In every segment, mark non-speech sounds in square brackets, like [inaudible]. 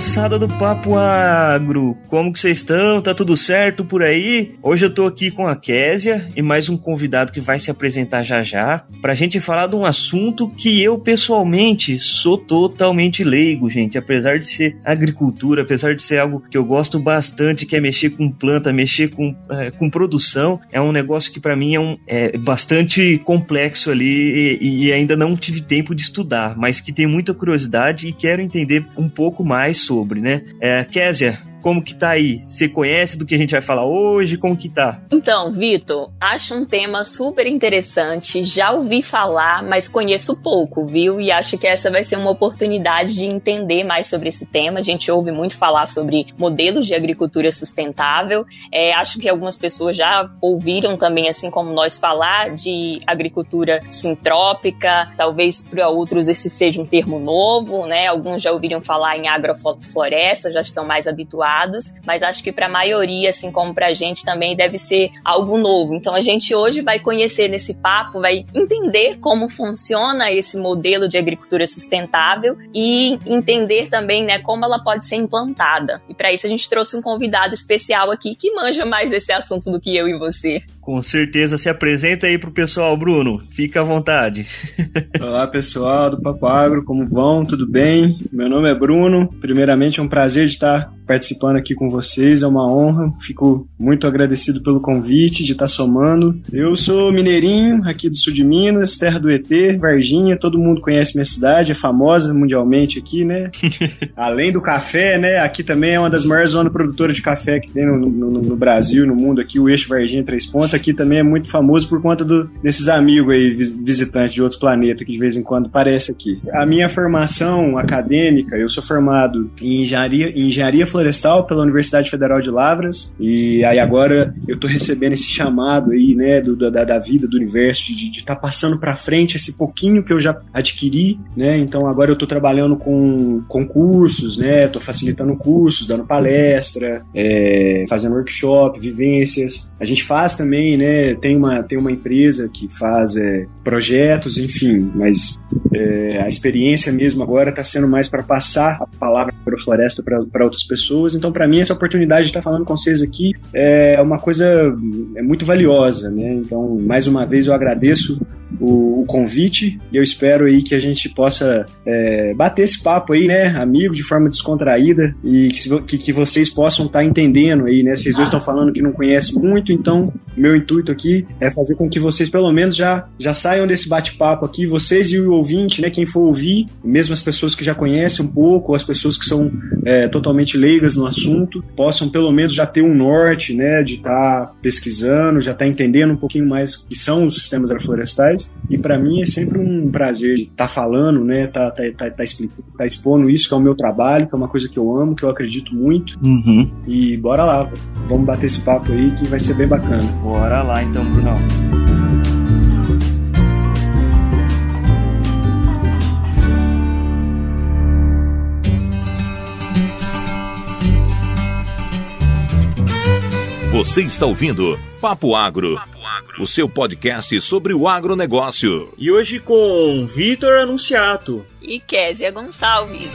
moçada do Papo Agro! Como que vocês estão? Tá tudo certo por aí? Hoje eu tô aqui com a Késia e mais um convidado que vai se apresentar já já pra gente falar de um assunto que eu pessoalmente sou totalmente leigo, gente. Apesar de ser agricultura, apesar de ser algo que eu gosto bastante, que é mexer com planta, mexer com, é, com produção, é um negócio que para mim é, um, é bastante complexo ali e, e ainda não tive tempo de estudar, mas que tenho muita curiosidade e quero entender um pouco mais sobre, né? É, Késia, como que tá aí? Você conhece do que a gente vai falar hoje? Como que tá? Então, Vitor, acho um tema super interessante. Já ouvi falar, mas conheço pouco, viu? E acho que essa vai ser uma oportunidade de entender mais sobre esse tema. A gente ouve muito falar sobre modelos de agricultura sustentável. É, acho que algumas pessoas já ouviram também, assim como nós, falar de agricultura sintrópica. Talvez para outros esse seja um termo novo, né? Alguns já ouviram falar em agrofloresta, já estão mais habituados mas acho que para a maioria, assim como para a gente também deve ser algo novo. Então a gente hoje vai conhecer nesse papo, vai entender como funciona esse modelo de agricultura sustentável e entender também, né, como ela pode ser implantada. E para isso a gente trouxe um convidado especial aqui que manja mais desse assunto do que eu e você. Com certeza se apresenta aí pro pessoal, Bruno. Fica à vontade. [laughs] Olá, pessoal do Papo Agro, como vão? Tudo bem? Meu nome é Bruno. Primeiramente, é um prazer de estar participando aqui com vocês, é uma honra. Fico muito agradecido pelo convite de estar somando. Eu sou mineirinho, aqui do sul de Minas, terra do ET, Varginha. Todo mundo conhece minha cidade, é famosa mundialmente aqui, né? [laughs] Além do café, né? Aqui também é uma das maiores zonas produtoras de café que tem no, no, no Brasil, no mundo aqui, o eixo Varginha Três Pontos aqui também é muito famoso por conta do, desses amigos aí, visitantes de outros planetas que de vez em quando aparece aqui. A minha formação acadêmica, eu sou formado em engenharia, em engenharia florestal pela Universidade Federal de Lavras e aí agora eu tô recebendo esse chamado aí, né, do, da, da vida, do universo, de estar tá passando para frente esse pouquinho que eu já adquiri, né, então agora eu tô trabalhando com, com cursos, né, tô facilitando cursos, dando palestra, é, fazendo workshop, vivências. A gente faz também também, né? Tem uma, tem uma empresa que faz é, projetos, enfim, mas é, a experiência mesmo agora está sendo mais para passar a palavra para floresta para outras pessoas. Então, para mim, essa oportunidade de estar tá falando com vocês aqui é uma coisa é muito valiosa, né? Então, mais uma vez, eu agradeço o, o, convite e eu espero aí que a gente possa é, bater esse papo aí, né, amigo, de forma descontraída e que, que, que vocês possam estar tá entendendo aí, né? Vocês dois estão falando que não conhecem muito, então meu intuito aqui é fazer com que vocês pelo menos já, já saiam desse bate-papo aqui, vocês e o ouvinte, né, quem for ouvir, mesmo as pessoas que já conhecem um pouco, as pessoas que são é, totalmente leigas no assunto, possam pelo menos já ter um norte, né, de estar tá pesquisando, já estar tá entendendo um pouquinho mais o que são os sistemas agroflorestais. E para mim é sempre um prazer estar tá falando, né, tá, tá, tá, tá, explicando, tá expondo isso, que é o meu trabalho, que é uma coisa que eu amo, que eu acredito muito. Uhum. E bora lá, vamos bater esse papo aí que vai ser bem bacana. Bora lá então, Bruno. Você está ouvindo Papo Agro, Papo Agro, o seu podcast sobre o agronegócio. E hoje com Vitor Anunciato e Késia Gonçalves.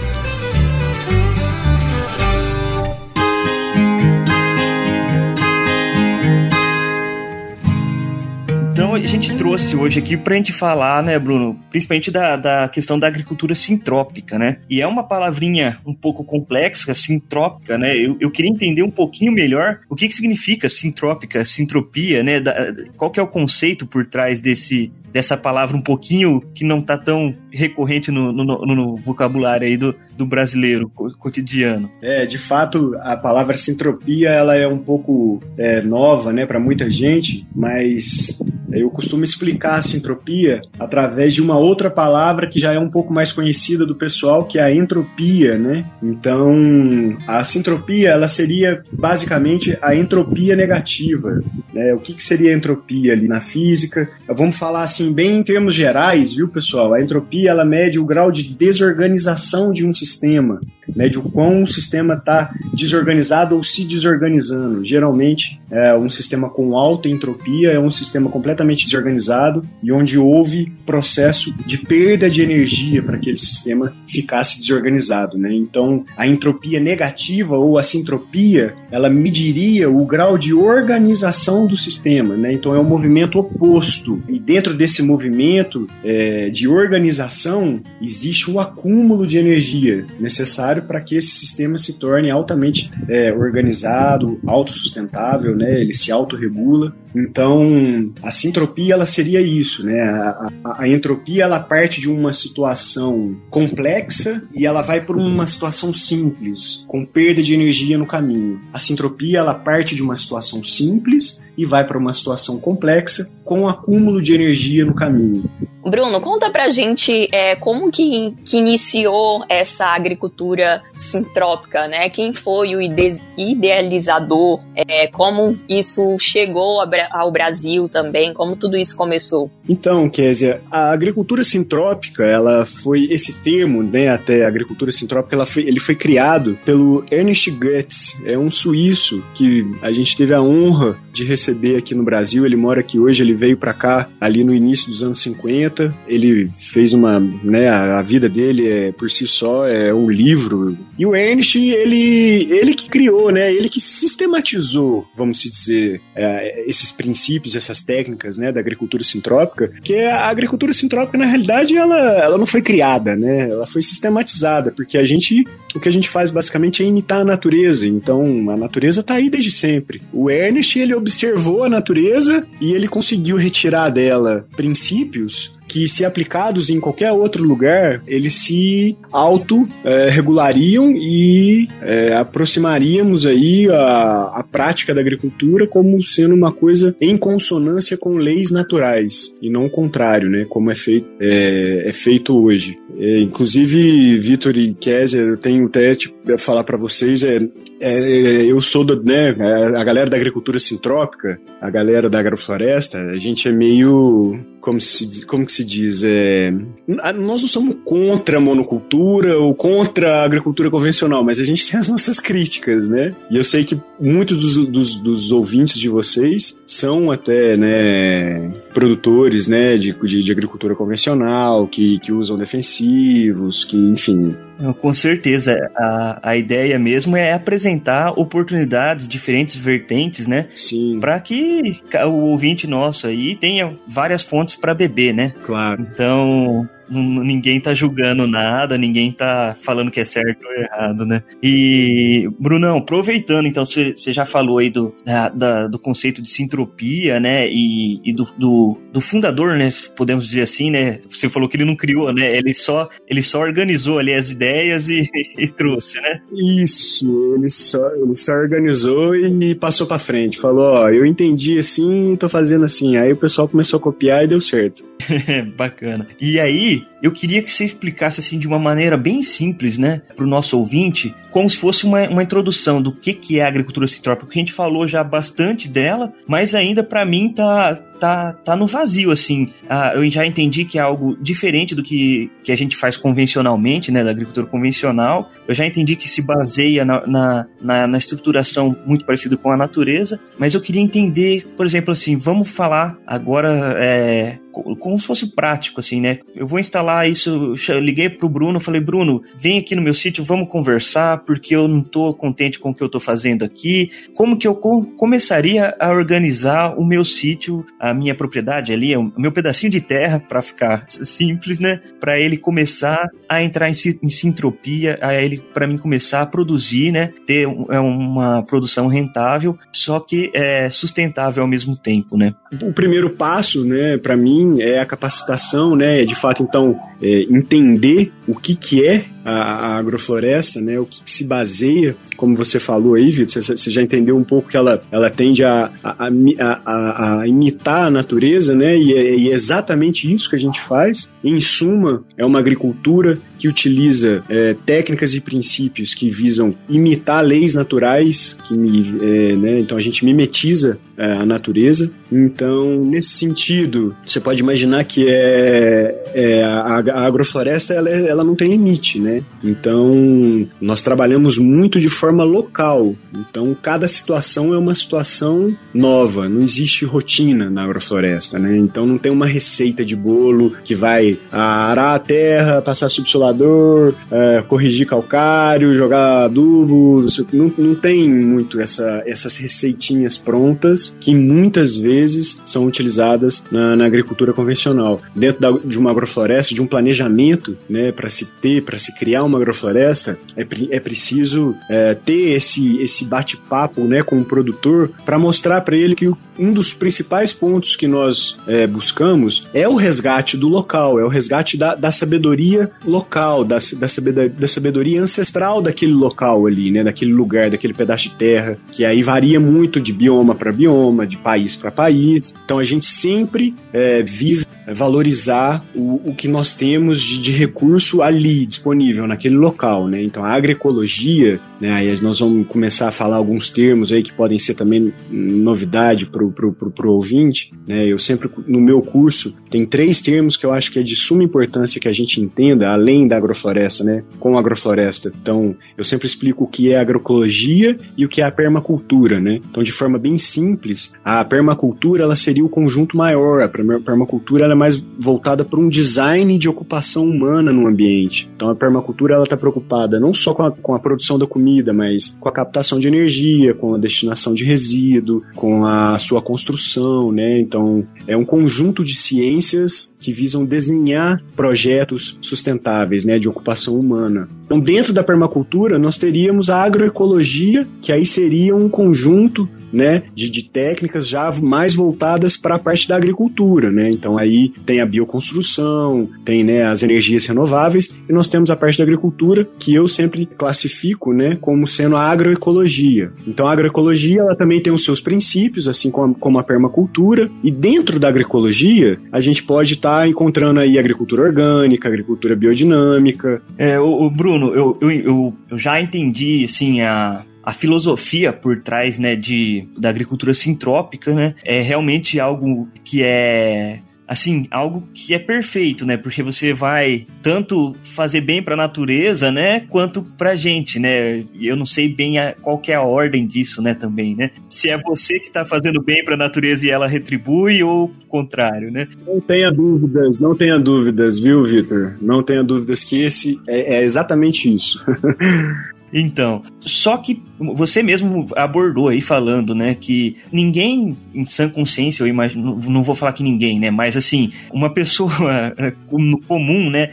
Então a gente trouxe hoje aqui para a gente falar, né, Bruno, principalmente da, da questão da agricultura sintrópica, né? E é uma palavrinha um pouco complexa, sintrópica, né? Eu, eu queria entender um pouquinho melhor o que, que significa sintrópica, sintropia, né? Da, qual que é o conceito por trás desse, dessa palavra um pouquinho que não tá tão recorrente no, no, no vocabulário aí do, do brasileiro cotidiano. É, de fato, a palavra sintropia ela é um pouco é, nova, né, para muita gente, mas eu costumo explicar a sintropia através de uma outra palavra que já é um pouco mais conhecida do pessoal, que é a entropia, né? Então, a sintropia ela seria basicamente a entropia negativa. Né? O que, que seria a entropia ali na física? Vamos falar assim bem em termos gerais, viu, pessoal? A entropia ela mede o grau de desorganização de um sistema. Mede o quão o sistema está desorganizado ou se desorganizando. Geralmente, é, um sistema com alta entropia é um sistema completamente desorganizado e onde houve processo de perda de energia para aquele sistema ficasse desorganizado, né? Então, a entropia negativa ou a sintropia, ela mediria o grau de organização do sistema, né? Então, é um movimento oposto. E dentro desse movimento é, de organização, existe um acúmulo de energia necessário para que esse sistema se torne altamente é, organizado, autossustentável, né? Ele se autorregula. Então, a sintropia ela seria isso, né? A, a, a, entropia ela parte de uma situação complexa e ela vai para uma situação simples, com perda de energia no caminho. A sintropia ela parte de uma situação simples e vai para uma situação complexa com acúmulo de energia no caminho. Bruno, conta pra gente é, como que, que iniciou essa agricultura sintrópica, né? Quem foi o ide idealizador? É, como isso chegou ao Brasil também? Como tudo isso começou? Então, Késia, a agricultura sintrópica, ela foi esse termo, né? Até agricultura sintrópica, ela foi, ele foi criado pelo Ernest Goetz, é um suíço que a gente teve a honra de receber aqui no Brasil. Ele mora aqui hoje, ele veio para cá ali no início dos anos 50 ele fez uma, né, a, a, vida dele é por si só é um livro. E o Ernst, ele, ele que criou, né, ele que sistematizou, vamos dizer, é, esses princípios, essas técnicas, né, da agricultura sintrópica, que a agricultura sintrópica na realidade ela, ela não foi criada, né, ela foi sistematizada, porque a gente, o que a gente faz basicamente é imitar a natureza. Então, a natureza está aí desde sempre. O Ernst, ele observou a natureza e ele conseguiu retirar dela princípios que, se aplicados em qualquer outro lugar, eles se auto-regulariam é, e é, aproximaríamos aí a, a prática da agricultura como sendo uma coisa em consonância com leis naturais e não o contrário, né? Como é feito, é, é feito hoje. É, inclusive, Vitor e Kézia, eu tenho até tipo, falar para vocês, é, é, eu sou do, né, a galera da agricultura sintrópica, a galera da agrofloresta, a gente é meio como se, como que se diz, é, nós não somos contra a monocultura ou contra a agricultura convencional, mas a gente tem as nossas críticas, né? E eu sei que muitos dos, dos, dos ouvintes de vocês são até, né, produtores, né, de, de, de agricultura convencional, que, que usam defensivos, que, enfim, com certeza. A, a ideia mesmo é apresentar oportunidades, diferentes vertentes, né? Sim. Para que o ouvinte nosso aí tenha várias fontes para beber, né? Claro. Então, ninguém tá julgando nada, ninguém tá falando que é certo ou errado, né? E, Brunão, aproveitando, então, você já falou aí do, da, da, do conceito de sintropia, né? E, e do, do, do, fundador, né? Podemos dizer assim, né? Você falou que ele não criou, né? Ele só, ele só organizou ali as ideias e, [laughs] e trouxe, né? Isso, ele só, ele só organizou e passou para frente. Falou, ó, eu entendi assim, tô fazendo assim. Aí o pessoal começou a copiar e deu certo. [laughs] Bacana. E aí, eu queria que você explicasse assim de uma maneira bem simples, né, para o nosso ouvinte, como se fosse uma, uma introdução do que, que é a agricultura citrópica, porque a gente falou já bastante dela, mas ainda para mim tá, tá, tá no vazio, assim. Ah, eu já entendi que é algo diferente do que, que a gente faz convencionalmente, né, da agricultura convencional. Eu já entendi que se baseia na, na, na, na estruturação muito parecida com a natureza, mas eu queria entender, por exemplo, assim, vamos falar agora é, como se fosse prático, assim, né? Eu vou instalar isso, liguei pro Bruno, falei, Bruno, vem aqui no meu sítio, vamos conversar, porque eu não tô contente com o que eu tô fazendo aqui. Como que eu começaria a organizar o meu sítio, a minha propriedade ali, o meu pedacinho de terra, para ficar simples, né? Para ele começar a entrar em, em sintropia, a ele, para mim, começar a produzir, né? Ter é uma produção rentável, só que é sustentável ao mesmo tempo, né? O primeiro passo, né, para mim, é a capacitação, né? É de fato, então, é entender o que, que é a, agrofloresta, né? O que, que, se baseia como você falou aí, Vitor, você, você já entendeu um pouco que ela, ela tende a, a, a, a imitar a natureza, né? E é, e é, exatamente isso que a gente faz. Em suma, é uma agricultura que utiliza é, técnicas e princípios que visam imitar leis naturais, que é, né, então a gente mimetiza é, a natureza. Então, nesse sentido, você pode imaginar que é, é a, a, agrofloresta ela, ela não tem limite, né? Então, nós trabalhamos muito de forma local. Então, cada situação é uma situação nova. Não existe rotina na agrofloresta, né? Então, não tem uma receita de bolo que vai arar a terra, passar subsolador, é, corrigir calcário, jogar adubo. Não, não tem muito essa, essas receitinhas prontas que muitas vezes são utilizadas na, na agricultura convencional. Dentro da, de uma agrofloresta, de um planejamento, né, para se ter, para se criar uma agrofloresta, é, é preciso é, ter esse, esse bate-papo né, com o produtor para mostrar para ele que um dos principais pontos que nós é, buscamos é o resgate do local, é o resgate da, da sabedoria local, da, da, sabedoria, da sabedoria ancestral daquele local ali, né, daquele lugar, daquele pedaço de terra, que aí varia muito de bioma para bioma, de país para país. Então a gente sempre é, visa valorizar o, o que nós temos de, de, recurso ali disponível naquele local, né? Então a agroecologia, né? Aí nós vamos começar a falar alguns termos aí que podem ser também novidade para o ouvinte, né? Eu sempre no meu curso tem três termos que eu acho que é de suma importância que a gente entenda além da agrofloresta, né? Com a agrofloresta. Então eu sempre explico o que é agroecologia e o que é a permacultura, né? Então de forma bem simples, a permacultura ela seria o conjunto maior, a permacultura ela é mais voltada para um design de ocupação humana no ambiente. Então a permacultura ela está preocupada não só com a, com a produção da comida, mas com a captação de energia, com a destinação de resíduo, com a sua construção, né? Então é um conjunto de ciências que visam desenhar projetos sustentáveis, né, de ocupação humana. Então dentro da permacultura nós teríamos a agroecologia, que aí seria um conjunto né, de, de técnicas já mais voltadas para a parte da agricultura, né? Então aí tem a bioconstrução, tem né, as energias renováveis e nós temos a parte da agricultura que eu sempre classifico, né, como sendo a agroecologia. Então a agroecologia ela também tem os seus princípios, assim como a, como a permacultura e dentro da agroecologia a gente pode estar tá encontrando aí agricultura orgânica, agricultura biodinâmica. É, o, Bruno, eu, eu, eu, eu já entendi assim a a filosofia por trás, né, de, da agricultura sintrópica, né, é realmente algo que é assim, algo que é perfeito, né? Porque você vai tanto fazer bem para a natureza, né, quanto pra gente, né? Eu não sei bem a, qual é a ordem disso, né, também, né? Se é você que tá fazendo bem para a natureza e ela retribui ou o contrário, né? Não tenha dúvidas, não tenha dúvidas, viu, Victor? Não tenha dúvidas que esse é, é exatamente isso. [laughs] Então, só que você mesmo abordou aí falando, né, que ninguém em sã consciência, eu imagino, não vou falar que ninguém, né, mas assim, uma pessoa [laughs] comum, né,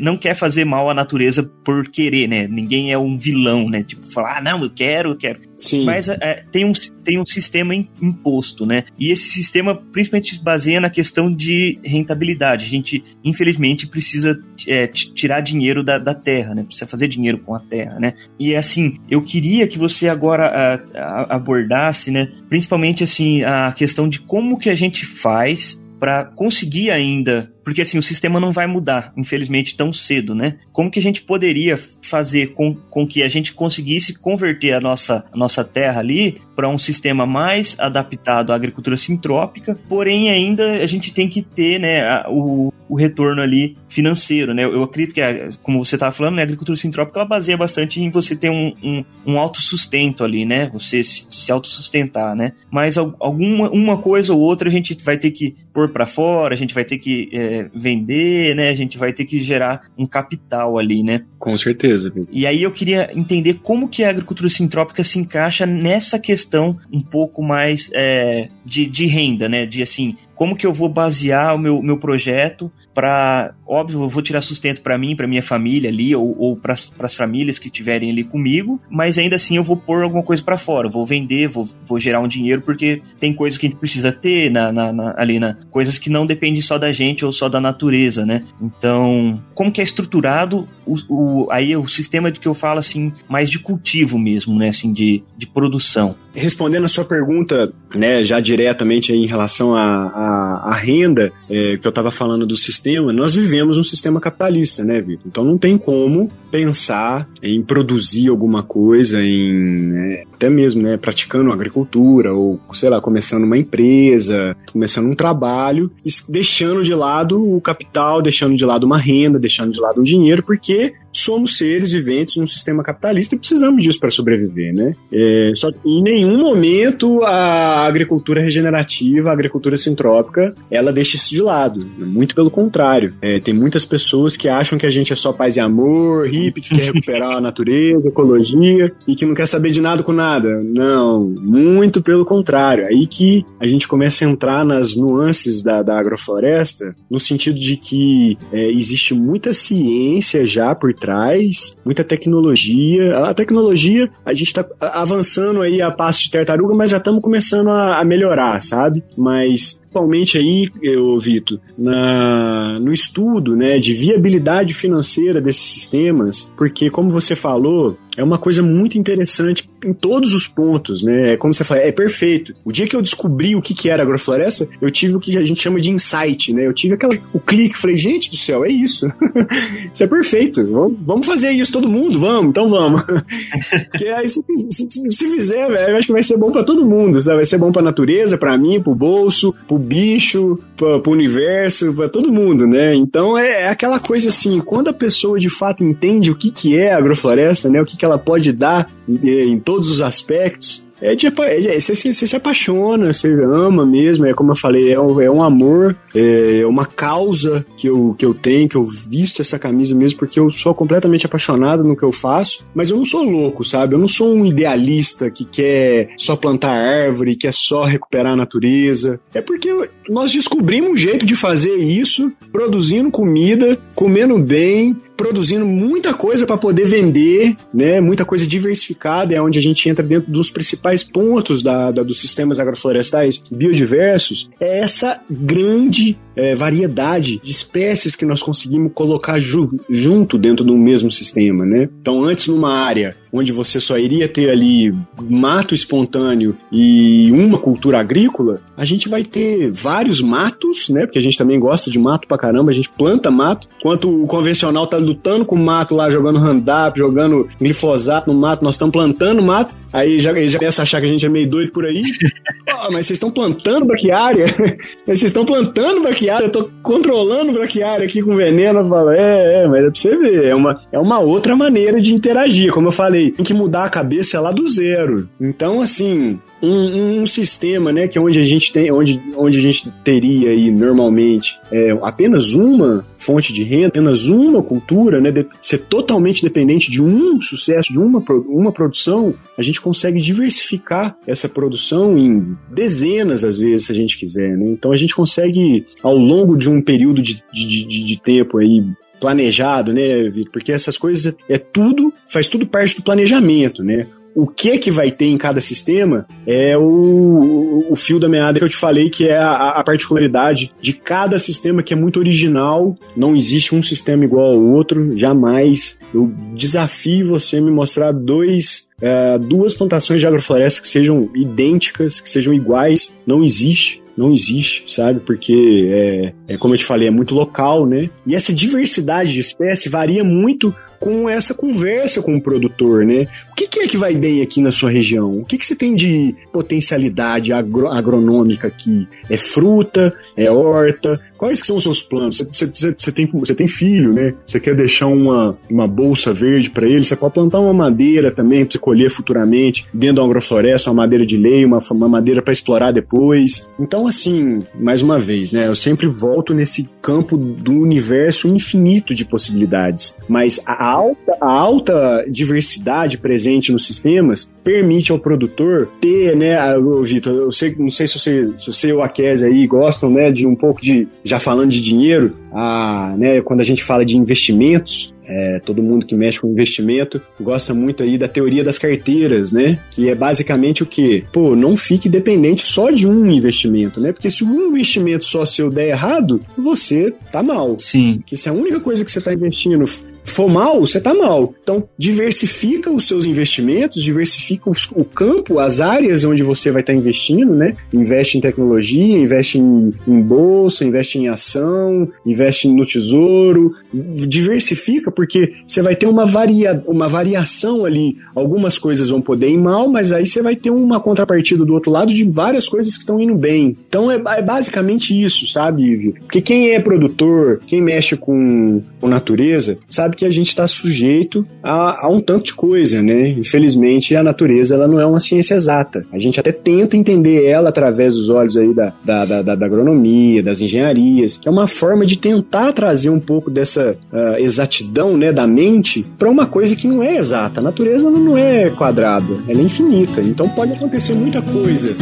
não quer fazer mal à natureza por querer, né? Ninguém é um vilão, né? Tipo, falar, ah, não, eu quero, eu quero. Sim. Mas é, tem, um, tem um sistema imposto, né? E esse sistema principalmente se baseia na questão de rentabilidade. A gente, infelizmente, precisa é, tirar dinheiro da, da terra, né? Precisa fazer dinheiro com a terra, né? E assim, eu queria que você agora a, a, abordasse, né? Principalmente assim, a questão de como que a gente faz para conseguir ainda porque assim, o sistema não vai mudar, infelizmente, tão cedo, né? Como que a gente poderia fazer com, com que a gente conseguisse converter a nossa, a nossa terra ali para um sistema mais adaptado à agricultura sintrópica, porém ainda a gente tem que ter, né, a, o, o retorno ali financeiro, né? Eu acredito que, a, como você estava falando, né, a agricultura sintrópica ela baseia bastante em você ter um, um, um autossustento ali, né? Você se, se autossustentar, né? Mas alguma uma coisa ou outra a gente vai ter que pôr para fora, a gente vai ter que é, vender, né? A gente vai ter que gerar um capital ali, né? Com certeza. E aí eu queria entender como que a agricultura sintrópica se encaixa nessa questão um pouco mais é, de, de renda, né? De assim, como que eu vou basear o meu, meu projeto para, óbvio, eu vou tirar sustento para mim, para minha família ali, ou, ou para as famílias que estiverem ali comigo, mas ainda assim eu vou pôr alguma coisa para fora, vou vender, vou, vou gerar um dinheiro, porque tem coisas que a gente precisa ter na, na, na, ali, na, coisas que não dependem só da gente ou só da natureza, né? Então, como que é estruturado o, o, aí o sistema de que eu falo assim, mais de cultivo mesmo, né? Assim, de, de produção. Respondendo a sua pergunta, né, já diretamente em relação à renda, é, que eu estava falando do sistema, nós vivemos um sistema capitalista, né, Vitor? Então não tem como pensar em produzir alguma coisa, em né, até mesmo, né, praticando agricultura ou, sei lá, começando uma empresa, começando um trabalho, deixando de lado o capital, deixando de lado uma renda, deixando de lado um dinheiro, porque somos seres viventes num sistema capitalista e precisamos disso para sobreviver, né? É, só que em nenhum momento a agricultura regenerativa, a agricultura sintrópica, ela deixa isso de lado. Muito pelo contrário. É, tem muitas pessoas que acham que a gente é só paz e amor, hippie, que quer recuperar a natureza, ecologia e que não quer saber de nada com nada. Não, muito pelo contrário. Aí que a gente começa a entrar nas nuances da, da agrofloresta, no sentido de que é, existe muita ciência já por trás, muita tecnologia. A tecnologia, a gente está avançando aí a passo de tartaruga, mas já estamos começando a, a melhorar, sabe? Mas principalmente aí, eu, Vitor, no estudo né, de viabilidade financeira desses sistemas, porque, como você falou, é uma coisa muito interessante em todos os pontos, né? É como você fala, é perfeito. O dia que eu descobri o que, que era agrofloresta, eu tive o que a gente chama de insight, né? Eu tive aquela, o clique, falei, gente do céu, é isso. [laughs] isso é perfeito. Vamos fazer isso todo mundo, vamos, então vamos. [laughs] Porque aí se, se, se fizer, velho, acho que vai ser bom para todo mundo, sabe? Vai ser bom pra natureza, para mim, pro bolso, pro bicho, pro, pro universo, para todo mundo, né? Então é, é, aquela coisa assim, quando a pessoa de fato entende o que, que é agrofloresta, né? O que, que ela pode dar em, em todos os aspectos, é de, é, você, você, se apaixona, você ama mesmo, é como eu falei, é um, é um amor, é uma causa que eu, que eu tenho, que eu visto essa camisa mesmo, porque eu sou completamente apaixonado no que eu faço, mas eu não sou louco, sabe? Eu não sou um idealista que quer só plantar árvore, quer só recuperar a natureza. É porque nós descobrimos um jeito de fazer isso, produzindo comida, comendo bem, produzindo muita coisa para poder vender, né? Muita coisa diversificada, é onde a gente entra dentro dos principais pontos da, da dos sistemas agroflorestais biodiversos. É essa grande é, variedade de espécies que nós conseguimos colocar ju junto dentro do mesmo sistema, né? Então, antes numa área onde você só iria ter ali mato espontâneo e uma cultura agrícola, a gente vai ter vários matos, né? Porque a gente também gosta de mato pra caramba, a gente planta mato, enquanto o convencional tá lutando com o mato lá, jogando Roundup, jogando glifosato no mato, nós estamos plantando mato, aí já, já começam a achar que a gente é meio doido por aí. [laughs] oh, mas vocês estão plantando braquiária? [laughs] vocês estão plantando braquiária? Eu tô controlando braquiária aqui com veneno. Eu falo, é, é, mas é pra você ver, é uma, é uma outra maneira de interagir, como eu falei falei, tem que mudar a cabeça lá do zero. Então, assim, um, um, sistema, né, que é onde a gente tem, onde, onde a gente teria aí normalmente é, apenas uma fonte de renda, apenas uma cultura, né, de, ser totalmente dependente de um sucesso, de uma, uma produção, a gente consegue diversificar essa produção em dezenas às vezes, se a gente quiser, né? Então a gente consegue ao longo de um período de, de, de, de tempo aí planejado, né, Vitor? Porque essas coisas é tudo, faz tudo parte do planejamento, né? O que que vai ter em cada sistema é o, o fio da meada que eu te falei, que é a, a, particularidade de cada sistema que é muito original. Não existe um sistema igual ao outro, jamais. Eu desafio você me mostrar dois é, duas plantações de agrofloresta que sejam idênticas, que sejam iguais. Não existe não existe, sabe? Porque é, é como eu te falei, é muito local, né? E essa diversidade de espécie varia muito com essa conversa com o produtor, né? O que, que é que vai bem aqui na sua região? O que, que você tem de potencialidade agro agronômica aqui? É fruta? É horta? Quais que são os seus planos? Você, você, você, tem, você tem filho, né? Você quer deixar uma, uma bolsa verde para ele? Você pode plantar uma madeira também para você colher futuramente dentro da agrofloresta, uma madeira de lei, uma, uma madeira para explorar depois. Então, assim, mais uma vez, né? Eu sempre volto nesse campo do universo infinito de possibilidades. Mas a alta, a alta diversidade presente nos sistemas permite ao produtor ter, né, Vitor, eu sei, não sei se você, se você ou a Kézia aí gostam, né, de um pouco de, já falando de dinheiro, a, né, quando a gente fala de investimentos, é, todo mundo que mexe com investimento gosta muito aí da teoria das carteiras, né? Que é basicamente o que? Pô, não fique dependente só de um investimento, né? Porque se um investimento só seu der errado, você tá mal. Sim. Porque se a única coisa que você tá investindo for mal, você tá mal. Então, diversifica os seus investimentos, diversifica o campo, as áreas onde você vai estar tá investindo, né? Investe em tecnologia, investe em, em, bolsa, investe em ação, investe no tesouro, diversifica, porque você vai ter uma, varia, uma variação ali. Algumas coisas vão poder ir mal, mas aí você vai ter uma contrapartida do outro lado de várias coisas que estão indo bem. Então, é, é basicamente isso, sabe, Ivy? Porque quem é produtor, quem mexe com, com natureza, sabe que a gente está sujeito a, a, um tanto de coisa, né? Infelizmente, a natureza ela não é uma ciência exata. A gente até tenta entender ela através dos olhos aí da, da, da, da agronomia, das engenharias, que é uma forma de tentar trazer um pouco dessa uh, exatidão né, da mente para uma coisa que não é exata. A natureza não é quadrada, ela é infinita. Então pode acontecer muita coisa.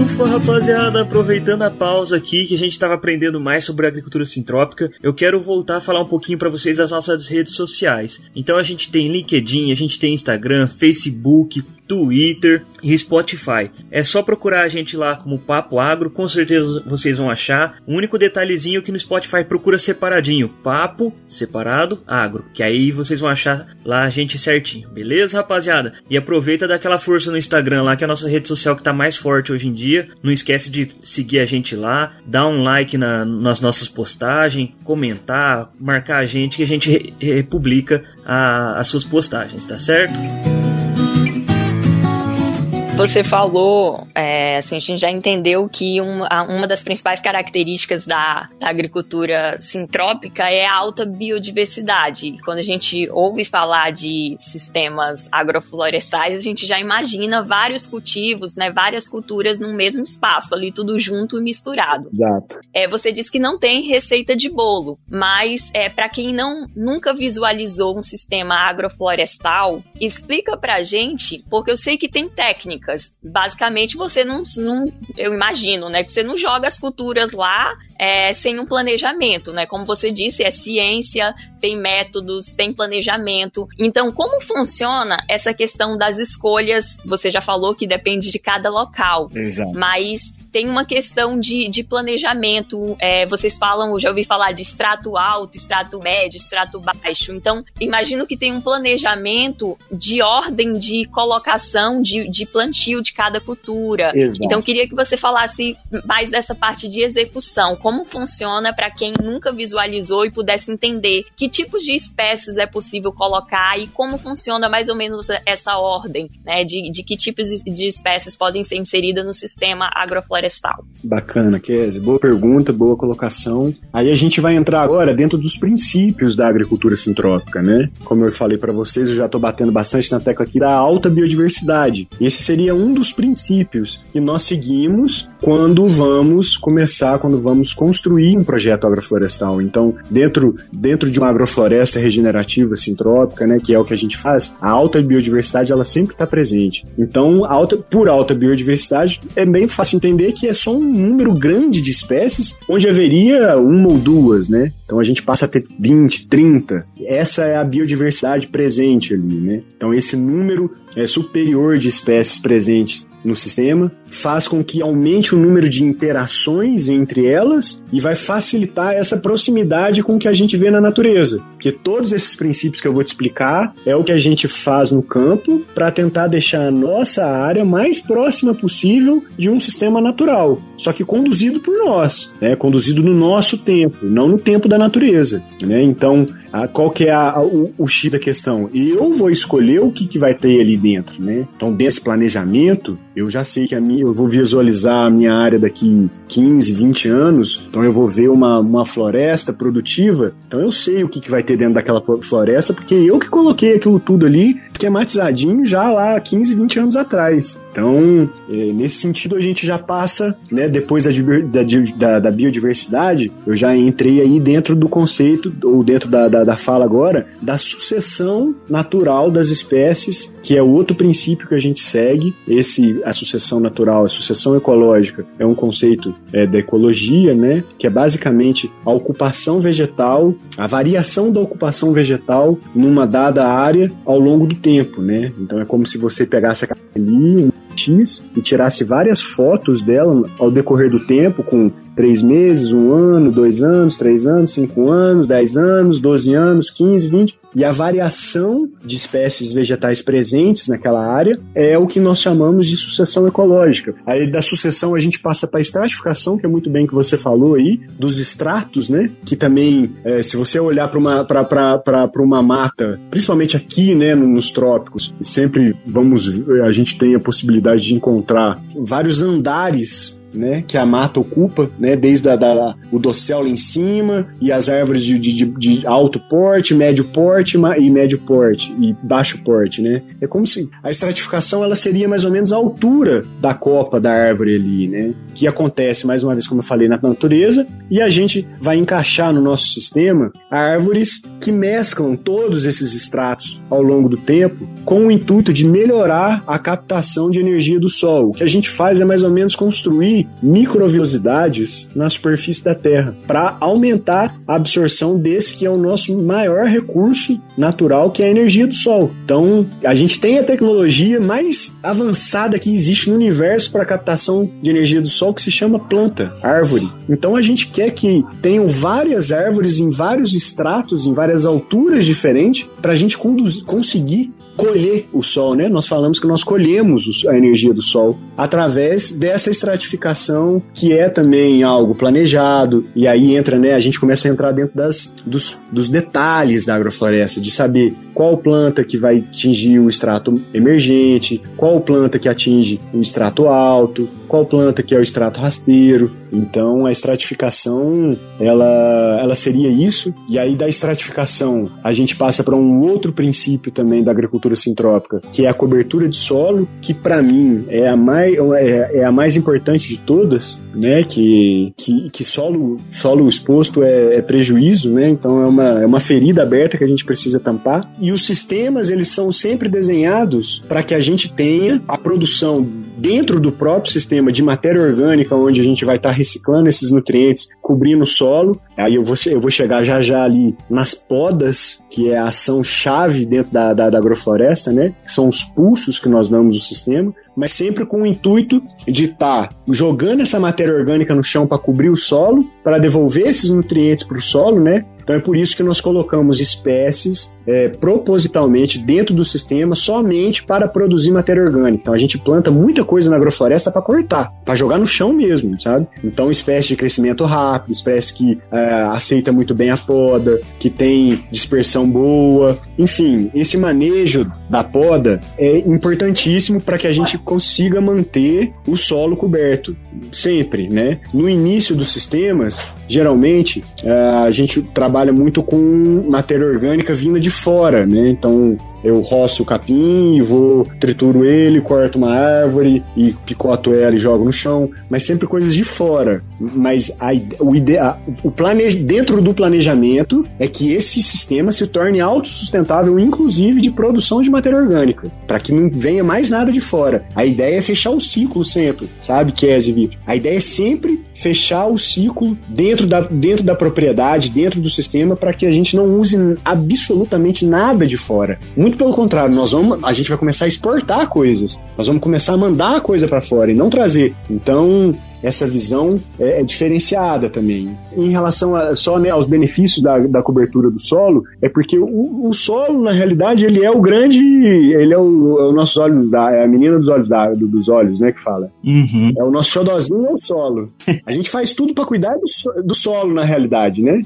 Ufa, rapaziada, aproveitando a pausa aqui que a gente estava aprendendo mais sobre agricultura sintrópica, eu quero voltar a falar um pouquinho para vocês das nossas redes sociais. Então a gente tem LinkedIn, a gente tem Instagram, Facebook, Twitter e Spotify. É só procurar a gente lá como Papo Agro, com certeza vocês vão achar. O único detalhezinho que no Spotify procura separadinho, Papo separado Agro, que aí vocês vão achar lá a gente certinho. Beleza, rapaziada? E aproveita daquela força no Instagram lá, que é a nossa rede social que tá mais forte hoje em dia. Não esquece de seguir a gente lá, dar um like na, nas nossas postagens, comentar, marcar a gente que a gente republica as suas postagens, tá certo? Você falou, é, assim, a gente já entendeu que uma, uma das principais características da, da, agricultura sintrópica é a alta biodiversidade. E quando a gente ouve falar de sistemas agroflorestais, a gente já imagina vários cultivos, né, várias culturas no mesmo espaço, ali tudo junto e misturado. Exato. É, você disse que não tem receita de bolo, mas é, para quem não nunca visualizou um sistema agroflorestal, explica pra gente, porque eu sei que tem técnica Basicamente, você não, não, eu imagino, né, que você não joga as culturas lá é, sem um planejamento, né? Como você disse, é ciência, tem métodos, tem planejamento. Então, como funciona essa questão das escolhas? Você já falou que depende de cada local, Exato. mas tem uma questão de, de planejamento. É, vocês falam, já ouvi falar de extrato alto, extrato médio, extrato baixo. Então, imagino que tem um planejamento de ordem de colocação de, de plantio de cada cultura. Exato. Então, queria que você falasse mais dessa parte de execução. Como funciona para quem nunca visualizou e pudesse entender que tipos de espécies é possível colocar e como funciona mais ou menos essa ordem, né? De, de que tipos de espécies podem ser inseridas no sistema agroflorestal florestal. Bacana, Kézia. Boa pergunta, boa colocação. Aí a gente vai entrar agora dentro dos princípios da agricultura sintrópica, né? Como eu falei para vocês, eu já estou batendo bastante na tecla aqui da alta biodiversidade. Esse seria um dos princípios que nós seguimos quando vamos começar, quando vamos construir um projeto agroflorestal. Então, dentro, dentro de uma agrofloresta regenerativa sintrópica, né, que é o que a gente faz, a alta biodiversidade ela sempre está presente. Então, alta, por alta biodiversidade, é bem fácil entender que é só um número grande de espécies, onde haveria uma ou duas, né? Então a gente passa a ter 20, 30. Essa é a biodiversidade presente ali, né? Então esse número é superior de espécies presentes no sistema, faz com que aumente o número de interações entre elas e vai facilitar essa proximidade com o que a gente vê na natureza. Porque todos esses princípios que eu vou te explicar é o que a gente faz no campo para tentar deixar a nossa área mais próxima possível de um sistema natural, só que conduzido por nós, né? conduzido no nosso tempo, não no tempo da natureza. Né? Então, a, qual que é a, o, o, X da questão? Eu vou escolher o que, que vai ter ali dentro. Né? Então, desse planejamento, eu já sei que a minha, eu vou visualizar a minha área daqui 15, 20 anos, então eu vou ver uma, uma floresta produtiva, então eu sei o que, que vai ter dentro daquela floresta, porque eu que coloquei aquilo tudo ali esquematizadinho já lá 15, 20 anos atrás. Então, é, nesse sentido, a gente já passa, né, depois da, da, da, biodiversidade, eu já entrei aí dentro do conceito, ou dentro da, da, da fala agora, da sucessão natural das espécies, que é outro princípio que a gente segue. Esse, a sucessão natural, a sucessão ecológica, é um conceito é, da ecologia, né, que é basicamente a ocupação vegetal, a variação da ocupação vegetal numa dada área ao longo do tempo, né? Então é como se você pegasse a ali, X e tirasse várias fotos dela ao decorrer do tempo, com três meses, um ano, dois anos, três anos, cinco anos, dez anos, doze anos, quinze, vinte. E a variação de espécies vegetais presentes naquela área é o que nós chamamos de sucessão ecológica. Aí da sucessão a gente passa para a estratificação, que é muito bem que você falou aí, dos estratos, né? Que também, é, se você olhar para uma, uma mata, principalmente aqui, né, nos trópicos, sempre vamos, a gente tem a possibilidade de encontrar vários andares né, que a mata ocupa, né, desde a, da, o dossel lá em cima e as árvores de, de, de, alto porte, médio porte e médio porte e baixo porte, né? É como se a estratificação ela seria mais ou menos a altura da copa da árvore ali, né? Que acontece mais uma vez, como eu falei, na natureza e a gente vai encaixar no nosso sistema árvores que mesclam todos esses estratos ao longo do tempo com o intuito de melhorar a captação de energia do sol. O que a gente faz é mais ou menos construir microviosidades na superfície da Terra para aumentar a absorção desse que é o nosso maior recurso natural, que é a energia do Sol. Então, a gente tem a tecnologia mais avançada que existe no universo para captação de energia do Sol, que se chama planta, árvore. Então, a gente quer que tenham várias árvores em vários estratos, em várias alturas diferentes, para a gente conseguir colher o Sol, né? Nós falamos que nós colhemos a energia do Sol através dessa estratificação que é também algo planejado e aí entra, né? A gente começa a entrar dentro das, dos, dos detalhes da agrofloresta, de saber qual planta que vai atingir o extrato emergente, qual planta que atinge o extrato alto, qual planta que é o extrato rasteiro. Então a estratificação ela, ela seria isso. E aí da estratificação a gente passa para um outro princípio também da agricultura sintrópica, que é a cobertura de solo, que para mim é a mais é, é, a mais importante de todas, né? Que, que, que solo solo exposto é, é prejuízo, né? Então é uma, é uma ferida aberta que a gente precisa tampar. E os sistemas eles são sempre desenhados para que a gente tenha a produção dentro do próprio sistema de matéria orgânica, onde a gente vai estar tá reciclando esses nutrientes, cobrindo o solo. Aí eu vou, eu vou chegar já já ali nas podas, que é a ação chave dentro da, da, da agrofloresta, né? São os pulsos que nós damos no sistema, mas sempre com o intuito de estar tá jogando essa matéria orgânica no chão para cobrir o solo, para devolver esses nutrientes para o solo, né? Então é por isso que nós colocamos espécies é, propositalmente dentro do sistema somente para produzir matéria orgânica. Então a gente planta muita coisa na agrofloresta para cortar, para jogar no chão mesmo, sabe? Então espécie de crescimento rápido, espécie que é, aceita muito bem a poda, que tem dispersão boa, enfim, esse manejo da poda é importantíssimo para que a gente consiga manter o solo coberto sempre, né? No início dos sistemas, geralmente é, a gente trabalha muito com matéria orgânica vinda de fora, né? Então eu roço o capim, vou, trituro ele, corto uma árvore e picoto ela e jogo no chão, mas sempre coisas de fora. Mas a, o, o planeja, dentro do planejamento é que esse sistema se torne autossustentável, inclusive de produção de matéria orgânica, para que não venha mais nada de fora. A ideia é fechar o ciclo sempre, sabe, Vitor? A ideia é sempre fechar o ciclo dentro da, dentro da propriedade, dentro do sistema, para que a gente não use absolutamente nada de fora. Muito pelo contrário, nós vamos, a gente vai começar a exportar coisas. Nós vamos começar a mandar a coisa para fora e não trazer. Então, essa visão é, é, diferenciada também. Em relação a, só né, aos benefícios da, da cobertura do solo, é porque o, o, solo, na realidade, ele é o grande. Ele é o, é o nosso olho, da, é a menina dos olhos, da, dos olhos, né, que fala. Uhum. É o nosso xodozinho é o solo. A gente faz tudo para cuidar do, do solo, na realidade, né?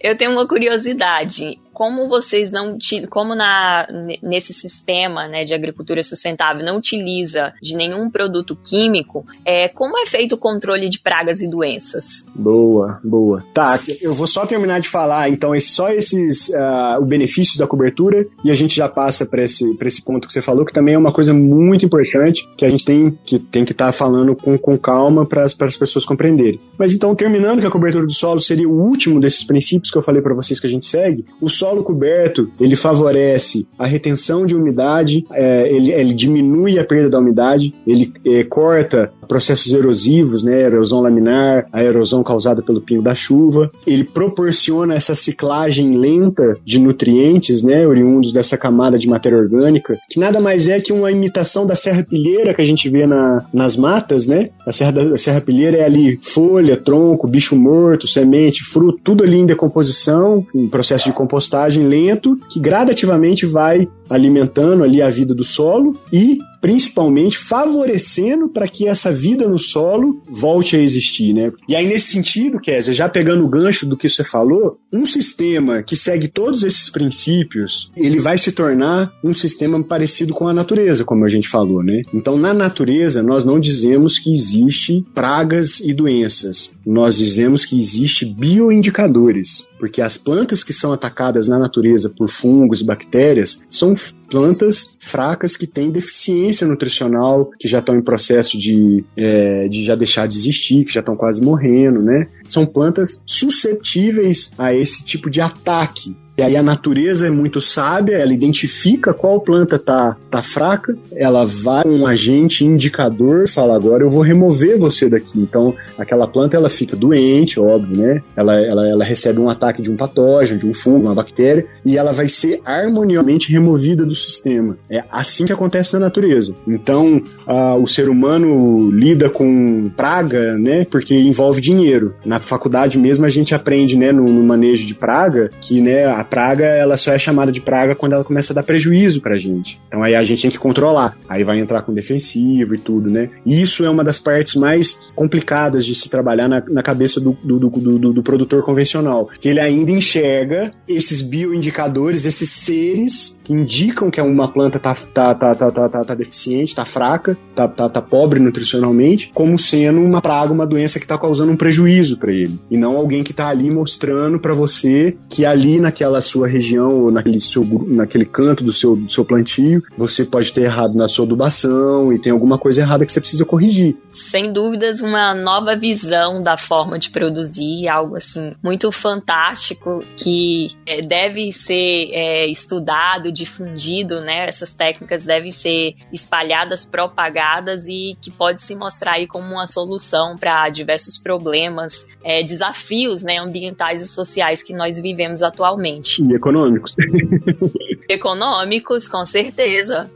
Eu tenho uma curiosidade. Como vocês não como na nesse sistema né, de agricultura sustentável não utiliza de nenhum produto químico, é, como é feito o controle de pragas e doenças? Boa, boa. Tá, eu vou só terminar de falar, então, esse, só esses uh, o benefício da cobertura e a gente já passa para esse, esse ponto que você falou, que também é uma coisa muito importante que a gente tem que tem que estar tá falando com, com calma para as pessoas compreenderem. Mas então, terminando que a cobertura do solo seria o último desses princípios que eu falei para vocês que a gente segue, o solo coberto, ele favorece a retenção de umidade, é, ele, ele diminui a perda da umidade, ele é, corta processos erosivos, né, erosão laminar, a erosão causada pelo pingo da chuva. Ele proporciona essa ciclagem lenta de nutrientes, né, oriundos dessa camada de matéria orgânica, que nada mais é que uma imitação da serrapilheira que a gente vê na, nas matas, né? A serra, a serrapilheira é ali folha, tronco, bicho morto, semente, fruto, tudo ali em decomposição, em processo de compostagem lento, que gradativamente vai alimentando ali a vida do solo e principalmente favorecendo para que essa vida no solo volte a existir, né? E aí nesse sentido, Kézia, já pegando o gancho do que você falou, um sistema que segue todos esses princípios, ele vai se tornar um sistema parecido com a natureza, como a gente falou, né? Então na natureza nós não dizemos que existe pragas e doenças, nós dizemos que existe bioindicadores, porque as plantas que são atacadas na natureza por fungos e bactérias são plantas fracas que têm deficiência nutricional, que já estão em processo de, é, de já deixar de existir, que já estão quase morrendo, né? São plantas suscetíveis a esse tipo de ataque. E aí a natureza é muito sábia, ela identifica qual planta tá, tá fraca, ela vai um agente indicador, fala agora eu vou remover você daqui. Então aquela planta ela fica doente, óbvio, né? Ela, ela, ela recebe um ataque de um patógeno, de um fungo, uma bactéria, e ela vai ser harmoniosamente removida do sistema. É assim que acontece na natureza. Então uh, o ser humano lida com praga, né? Porque envolve dinheiro. Na faculdade mesmo a gente aprende, né, no, no manejo de praga, que né, a praga, ela só é chamada de praga quando ela começa a dar prejuízo pra gente. Então aí a gente tem que controlar. Aí vai entrar com defensivo e tudo, né? E isso é uma das partes mais complicadas de se trabalhar na, na cabeça do, do, do, do, do produtor convencional. Que ele ainda enxerga esses bioindicadores, esses seres que indicam que uma planta tá, tá, tá, tá, tá, tá, tá deficiente, tá fraca, tá, tá, tá pobre nutricionalmente, como sendo uma praga, uma doença que tá causando um prejuízo para ele. E não alguém que tá ali mostrando para você que ali naquela sua região ou naquele, seu, naquele canto do seu, do seu plantio, você pode ter errado na sua adubação e tem alguma coisa errada que você precisa corrigir. Sem dúvidas, uma nova visão da forma de produzir, algo assim muito fantástico que é, deve ser é, estudado, difundido, né? Essas técnicas devem ser espalhadas, propagadas e que pode se mostrar aí como uma solução para diversos problemas, é, desafios né, ambientais e sociais que nós vivemos atualmente. E econômicos. [laughs] Econômicos, com certeza.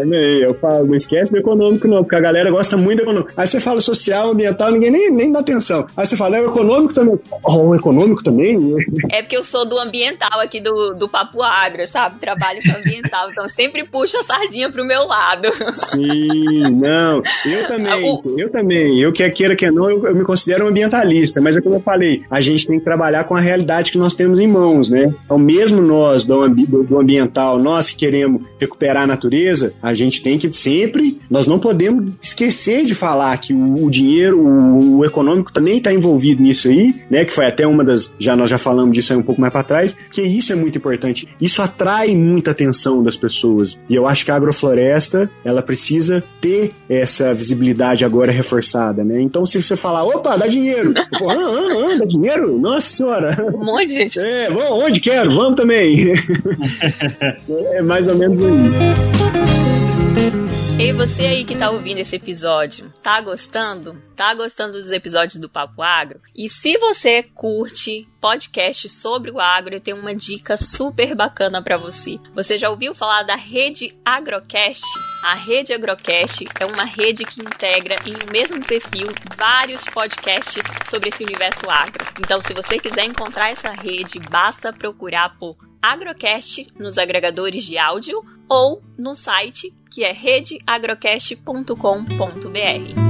Amém. Eu falo, não esquece do econômico, não, porque a galera gosta muito do econômico. Aí você fala social, ambiental, ninguém nem, nem dá atenção. Aí você fala, é o econômico também. Oh, o econômico também? É porque eu sou do ambiental aqui do, do Papo Agro, sabe? Trabalho com ambiental, então sempre puxo a sardinha pro meu lado. Sim, não. Eu também, o... eu também. Eu quer queira que não, eu, eu me considero um ambientalista, mas é como eu falei, a gente tem que trabalhar com a realidade que nós temos em mãos, né? Então, mesmo nós do, do, do ambiental, nós que queremos recuperar a natureza, a gente tem que sempre, nós não podemos esquecer de falar que o, o dinheiro, o, o, econômico também está envolvido nisso aí, né? Que foi até uma das, já nós já falamos disso aí um pouco mais para trás, que isso é muito importante. Isso atrai muita atenção das pessoas. E eu acho que a agrofloresta, ela precisa ter essa visibilidade agora reforçada, né? Então, se você falar, opa, dá dinheiro, [laughs] Pô, ah, ah, ah, dá dinheiro, nossa senhora. Um monte de gente. É, vamos, onde quero, vamos também. [laughs] é mais ou menos isso. Ei, você aí que tá ouvindo esse episódio, tá gostando? Tá gostando dos episódios do Papo Agro? E se você curte podcast sobre o agro, eu tenho uma dica super bacana para você. Você já ouviu falar da rede Agrocast? A rede Agrocast é uma rede que integra em um mesmo perfil vários podcasts sobre esse universo agro. Então, se você quiser encontrar essa rede, basta procurar por Agrocast nos agregadores de áudio ou no site que é redeagrocast.com.br.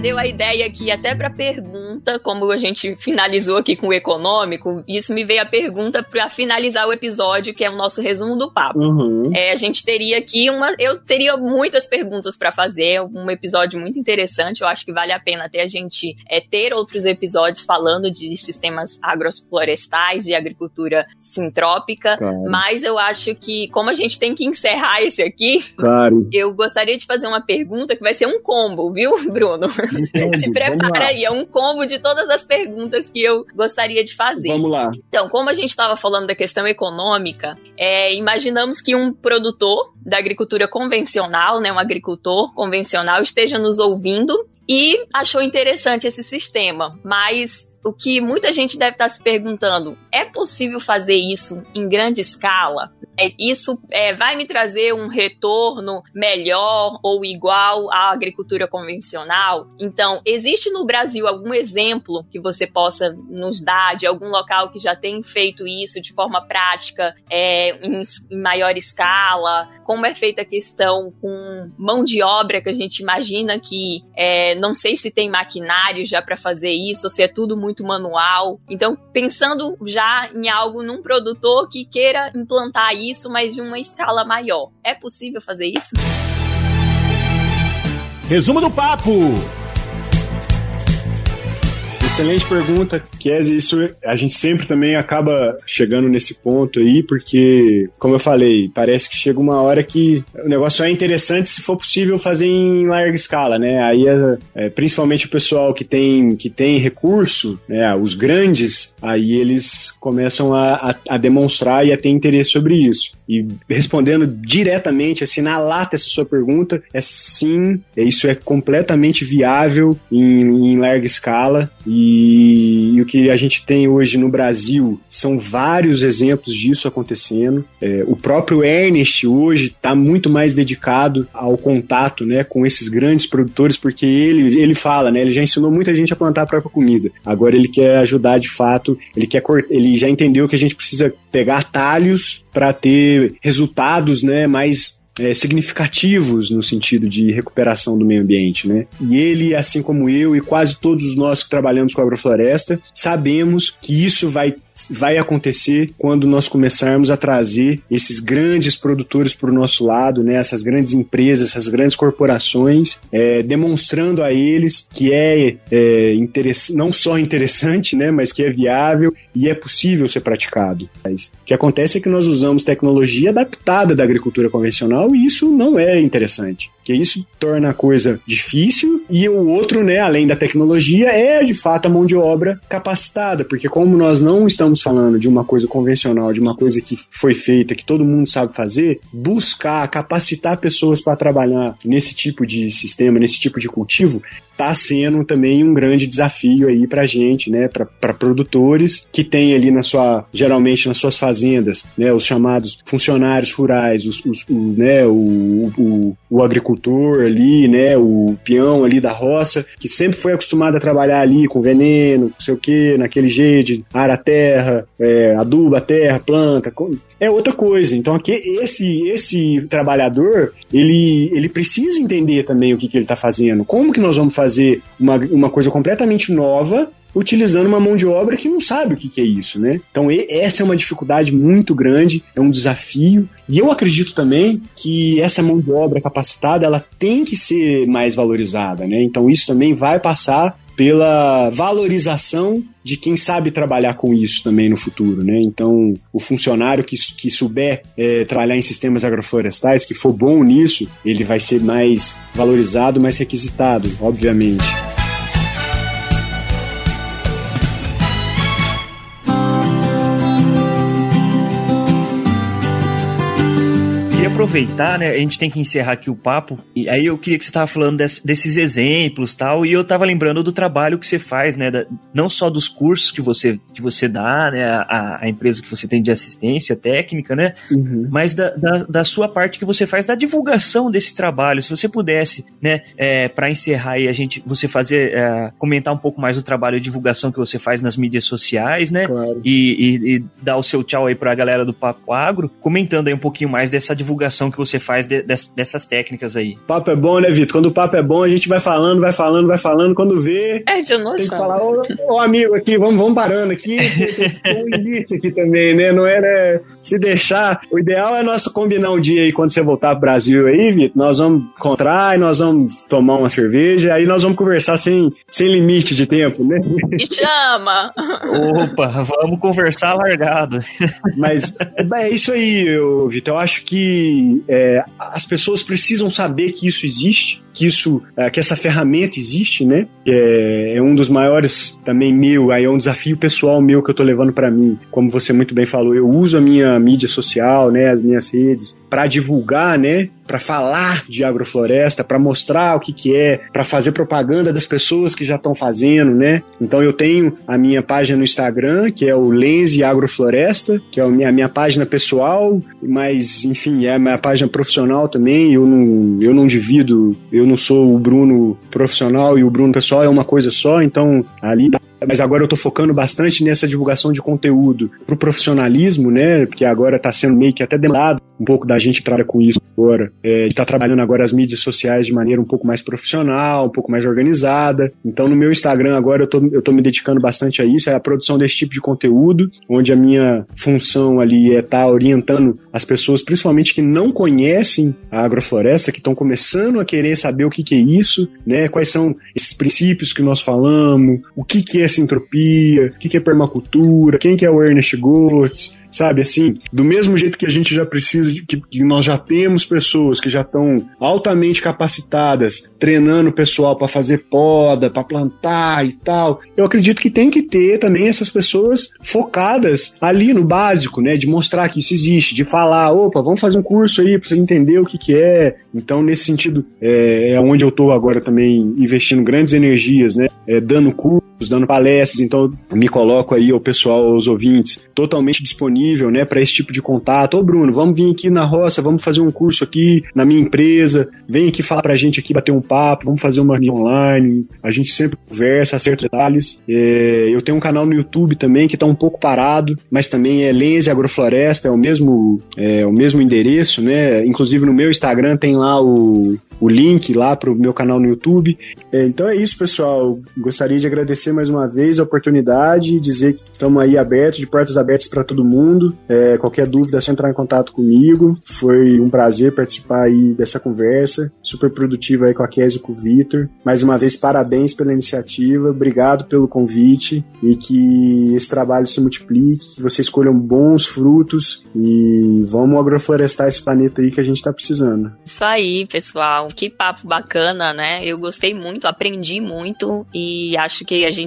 deu a ideia aqui até para pergunta, como a gente finalizou aqui com o econômico, isso me veio a pergunta para finalizar o episódio, que é o nosso resumo do papo. Uhum. É, a gente teria aqui uma, eu teria muitas perguntas para fazer, um episódio muito interessante. Eu acho que vale a pena até a gente é, ter outros episódios falando de sistemas agroflorestais, de agricultura sintrópica. Claro. Mas eu acho que como a gente tem que encerrar esse aqui, claro. eu gostaria de fazer uma pergunta que vai ser um combo, viu, [laughs] Bruno? Se prepara aí, é um combo de todas as perguntas que eu gostaria de fazer. Vamos lá. Então, como a gente estava falando da questão econômica, é, imaginamos que um produtor da agricultura convencional, né, um agricultor convencional, esteja nos ouvindo e achou interessante esse sistema, mas o que muita gente deve estar se perguntando: é possível fazer isso em grande escala? É, isso é, vai me trazer um retorno melhor ou igual à agricultura convencional? Então, existe no Brasil algum exemplo que você possa nos dar de algum local que já tem feito isso de forma prática, é, em, em maior escala? Como é feita a questão com mão de obra que a gente imagina que é, não sei se tem maquinário já para fazer isso, ou se é tudo muito manual. Então, pensando já em algo num produtor que queira implantar isso, mas de uma escala maior. É possível fazer isso? Resumo do papo! Excelente pergunta, Kézia. Isso a gente sempre também acaba chegando nesse ponto aí, porque, como eu falei, parece que chega uma hora que o negócio é interessante se for possível fazer em larga escala, né? Aí, é, é principalmente o pessoal que tem, que tem recurso, né? Os grandes, aí eles começam a, a, a demonstrar e a ter interesse sobre isso. E respondendo diretamente, assim, na lata essa sua pergunta, é sim, é, isso é completamente viável em, em larga escala. E, e, o que a gente tem hoje no Brasil são vários exemplos disso acontecendo. É, o próprio Ernest hoje está muito mais dedicado ao contato né, com esses grandes produtores, porque ele, ele fala, né, ele já ensinou muita gente a plantar a própria comida. Agora ele quer ajudar de fato, ele quer ele já entendeu que a gente precisa pegar atalhos para ter resultados né, mais é, significativos no sentido de recuperação do meio ambiente, né? E ele, assim como eu e quase todos nós que trabalhamos com agrofloresta, sabemos que isso vai vai acontecer quando nós começarmos a trazer esses grandes produtores para o nosso lado, né? essas grandes empresas, essas grandes corporações, é, demonstrando a eles que é, é não só interessante, né? mas que é viável e é possível ser praticado. Mas, o que acontece é que nós usamos tecnologia adaptada da agricultura convencional e isso não é interessante que isso torna a coisa difícil e o outro, né, além da tecnologia, é de fato a mão de obra capacitada, porque como nós não estamos falando de uma coisa convencional, de uma coisa que foi feita, que todo mundo sabe fazer, buscar capacitar pessoas para trabalhar nesse tipo de sistema, nesse tipo de cultivo, está sendo também um grande desafio aí para gente, né, para produtores que têm ali na sua, geralmente nas suas fazendas, né, os chamados funcionários rurais, os, os o, né, o, o, o, agricultor ali, né, o peão ali da roça, que sempre foi acostumado a trabalhar ali com veneno, não sei o que, naquele jeito, ara a terra, é, aduba a terra, planta, é outra coisa. Então aqui esse esse trabalhador ele ele precisa entender também o que, que ele está fazendo, como que nós vamos fazer uma, uma coisa completamente nova utilizando uma mão de obra que não sabe o que é isso, né? Então essa é uma dificuldade muito grande, é um desafio e eu acredito também que essa mão de obra capacitada ela tem que ser mais valorizada, né? Então isso também vai passar pela valorização de quem sabe trabalhar com isso também no futuro, né? Então, o funcionário que, que souber é, trabalhar em sistemas agroflorestais, que for bom nisso, ele vai ser mais valorizado, mais requisitado, obviamente. Aproveitar, né? A gente tem que encerrar aqui o papo. E aí eu queria que você estava falando desse, desses exemplos tal. E eu estava lembrando do trabalho que você faz, né? Da, não só dos cursos que você, que você dá, né? A, a empresa que você tem de assistência técnica, né? Uhum. Mas da, da, da, sua parte que você faz da divulgação desse trabalho. Se você pudesse, né? É, para encerrar aí, a gente, você fazer, é, comentar um pouco mais do trabalho de divulgação que você faz nas mídias sociais, né? Claro. E, e, e dar o seu tchau aí para a galera do Papo Agro, comentando aí um pouquinho mais dessa divulgação divulgação que você faz de, de, dessas técnicas aí. Papo é bom, né, Vitor? Quando o papo é bom, a gente vai falando, vai falando, vai falando. Quando vê. É de noção. Tem que falar, ô, ô amigo aqui, vamos, vamos parando aqui. Tem um início aqui também, né? Não é, né? Se deixar. O ideal é nós combinar um dia aí, quando você voltar pro Brasil aí, Vitor, nós vamos encontrar e nós vamos tomar uma cerveja, aí nós vamos conversar sem, sem limite de tempo, né? Me chama! Opa, vamos conversar largado. Mas é isso aí, Vitor. Eu acho que é, as pessoas precisam saber que isso existe que isso, é, que essa ferramenta existe, né? É, é, um dos maiores também meu, aí é um desafio pessoal meu que eu tô levando para mim. Como você muito bem falou, eu uso a minha mídia social, né, as minhas redes para divulgar, né, para falar de agrofloresta, para mostrar o que que é, para fazer propaganda das pessoas que já estão fazendo, né? Então eu tenho a minha página no Instagram, que é o Lenze Agrofloresta, que é a minha, a minha página pessoal, mas enfim, é a minha página profissional também. Eu não, eu não divido, eu não sou o Bruno profissional e o Bruno pessoal é uma coisa só, então ali mas agora eu estou focando bastante nessa divulgação de conteúdo para o profissionalismo, né? Porque agora está sendo meio que até demorado um pouco da gente trabalha com isso agora, é, de estar tá trabalhando agora as mídias sociais de maneira um pouco mais profissional, um pouco mais organizada. Então, no meu Instagram agora eu tô, eu tô me dedicando bastante a isso, é a produção desse tipo de conteúdo, onde a minha função ali é estar tá orientando as pessoas, principalmente que não conhecem a agrofloresta, que estão começando a querer saber o que, que é isso, né? Quais são esses princípios que nós falamos, o que, que é sintropia, o que, que é permacultura, quem que é o Ernest Goetz, sabe? Assim, do mesmo jeito que a gente já precisa, de, que, que nós já temos pessoas que já estão altamente capacitadas, treinando o pessoal para fazer poda, para plantar e tal, eu acredito que tem que ter também essas pessoas focadas ali no básico, né? De mostrar que isso existe, de falar, opa, vamos fazer um curso aí para você entender o que, que é. Então, nesse sentido, é, é onde eu estou agora também investindo grandes energias, né? É, dando curso dando palestras, então me coloco aí o pessoal, os ouvintes, totalmente disponível, né, para esse tipo de contato. Ô Bruno, vamos vir aqui na roça, vamos fazer um curso aqui na minha empresa, vem aqui falar pra gente aqui, bater um papo, vamos fazer uma reunião online, a gente sempre conversa, acerta detalhes. É, eu tenho um canal no YouTube também que tá um pouco parado, mas também é Lenze Agrofloresta, é o mesmo, é o mesmo endereço, né, inclusive no meu Instagram tem lá o o link lá o meu canal no YouTube. É, então é isso, pessoal. Gostaria de agradecer mais uma vez a oportunidade, dizer que estamos aí abertos, de portas abertas para todo mundo. É, qualquer dúvida é só entrar em contato comigo. Foi um prazer participar aí dessa conversa, super produtiva aí com a Kézia e com o Vitor. Mais uma vez, parabéns pela iniciativa, obrigado pelo convite e que esse trabalho se multiplique, que vocês colham bons frutos e vamos agroflorestar esse planeta aí que a gente está precisando. Isso aí, pessoal que papo bacana, né? Eu gostei muito, aprendi muito e acho que a gente,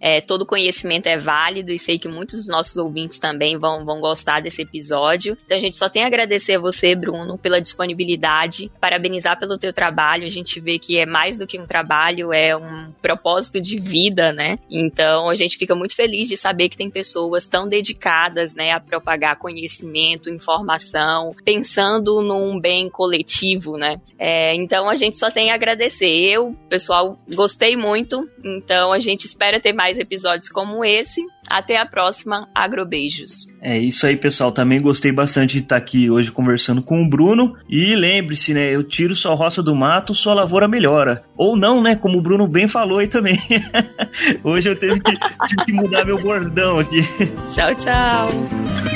é, todo conhecimento é válido e sei que muitos dos nossos ouvintes também vão, vão gostar desse episódio. Então a gente só tem a agradecer a você, Bruno, pela disponibilidade, parabenizar pelo teu trabalho. A gente vê que é mais do que um trabalho, é um propósito de vida, né? Então a gente fica muito feliz de saber que tem pessoas tão dedicadas, né, a propagar conhecimento, informação, pensando num bem coletivo, né? É, então a gente só tem a agradecer. Eu, pessoal, gostei muito. Então a gente espera ter mais episódios como esse. Até a próxima. Agrobeijos. É isso aí, pessoal. Também gostei bastante de estar aqui hoje conversando com o Bruno. E lembre-se, né? Eu tiro sua roça do mato, sua lavoura melhora. Ou não, né? Como o Bruno bem falou aí também. [laughs] hoje eu tive que, tive que mudar meu bordão aqui. Tchau, tchau.